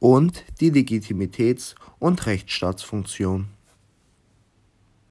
und die Legitimitäts- und Rechtsstaatsfunktion.